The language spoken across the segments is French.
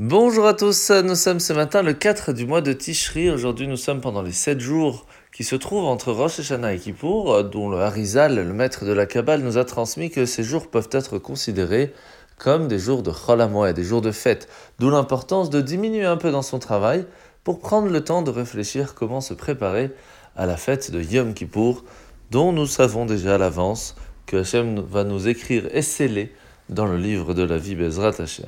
Bonjour à tous, nous sommes ce matin le 4 du mois de Tishri. Aujourd'hui, nous sommes pendant les 7 jours qui se trouvent entre Rosh Hashanah et Kippour, dont le Harizal, le maître de la Kabbale, nous a transmis que ces jours peuvent être considérés comme des jours de Chol des jours de fête, d'où l'importance de diminuer un peu dans son travail pour prendre le temps de réfléchir comment se préparer à la fête de Yom Kippour, dont nous savons déjà à l'avance que Hachem va nous écrire et sceller dans le livre de la vie Bezrat Hachem.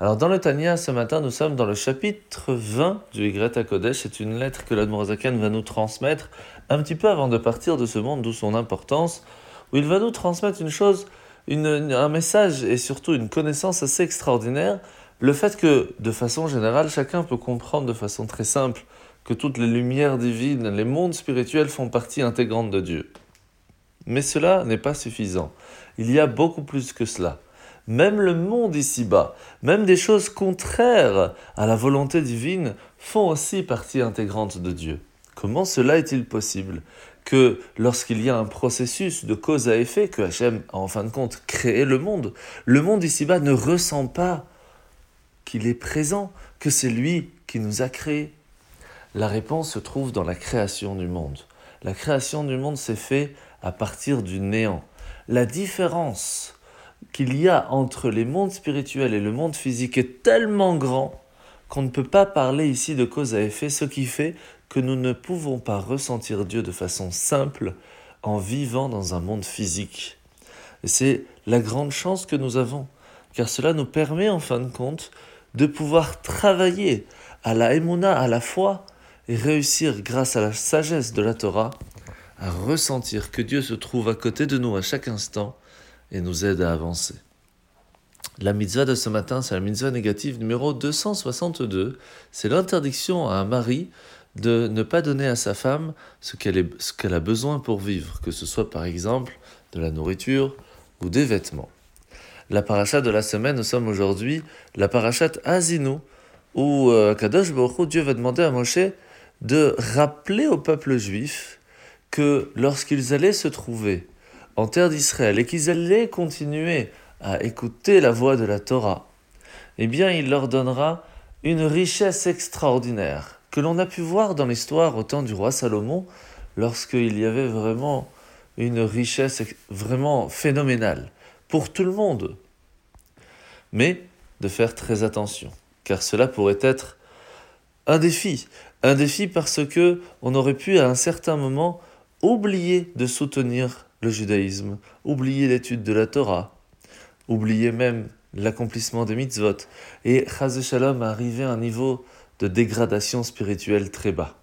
Alors dans le Tania, ce matin, nous sommes dans le chapitre 20 du Ygret Kodesh. C'est une lettre que l'Admorazakan va nous transmettre un petit peu avant de partir de ce monde, d'où son importance, où il va nous transmettre une chose, un message et surtout une connaissance assez extraordinaire, le fait que, de façon générale, chacun peut comprendre de façon très simple que toutes les lumières divines, les mondes spirituels font partie intégrante de Dieu. Mais cela n'est pas suffisant. Il y a beaucoup plus que cela même le monde ici-bas, même des choses contraires à la volonté divine font aussi partie intégrante de Dieu. Comment cela est-il possible que lorsqu'il y a un processus de cause à effet, que Hachem a en fin de compte créé le monde, le monde ici-bas ne ressent pas qu'il est présent, que c'est lui qui nous a créés? La réponse se trouve dans la création du monde. La création du monde s'est faite à partir du néant. La différence qu'il y a entre les mondes spirituels et le monde physique est tellement grand qu'on ne peut pas parler ici de cause à effet, ce qui fait que nous ne pouvons pas ressentir Dieu de façon simple en vivant dans un monde physique. Et c'est la grande chance que nous avons, car cela nous permet en fin de compte de pouvoir travailler à la émouna, à la foi, et réussir grâce à la sagesse de la Torah à ressentir que Dieu se trouve à côté de nous à chaque instant et nous aide à avancer. La mitzvah de ce matin, c'est la mitzvah négative numéro 262. C'est l'interdiction à un mari de ne pas donner à sa femme ce qu'elle a besoin pour vivre, que ce soit par exemple de la nourriture ou des vêtements. La paracha de la semaine, nous sommes aujourd'hui la parachat Azinu, où euh, Kadosh Baruch Dieu va demander à Moshe de rappeler au peuple juif que lorsqu'ils allaient se trouver en terre d'Israël et qu'ils allaient continuer à écouter la voix de la Torah, eh bien il leur donnera une richesse extraordinaire que l'on a pu voir dans l'histoire au temps du roi Salomon lorsqu'il y avait vraiment une richesse vraiment phénoménale pour tout le monde. Mais de faire très attention, car cela pourrait être un défi, un défi parce que on aurait pu à un certain moment oublier de soutenir judaïsme, oublier l'étude de la Torah, oublier même l'accomplissement des mitzvot, et Chaz Shalom arriver à un niveau de dégradation spirituelle très bas.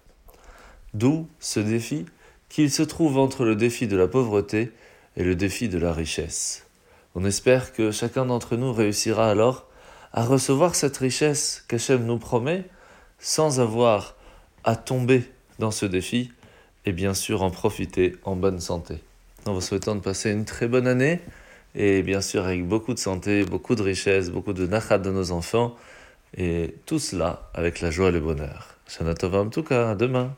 D'où ce défi qu'il se trouve entre le défi de la pauvreté et le défi de la richesse. On espère que chacun d'entre nous réussira alors à recevoir cette richesse qu'Hachem nous promet sans avoir à tomber dans ce défi et bien sûr en profiter en bonne santé. En vous souhaitant de passer une très bonne année et bien sûr avec beaucoup de santé, beaucoup de richesse, beaucoup de nachat de nos enfants et tout cela avec la joie et le bonheur. Shana Tova cas, demain.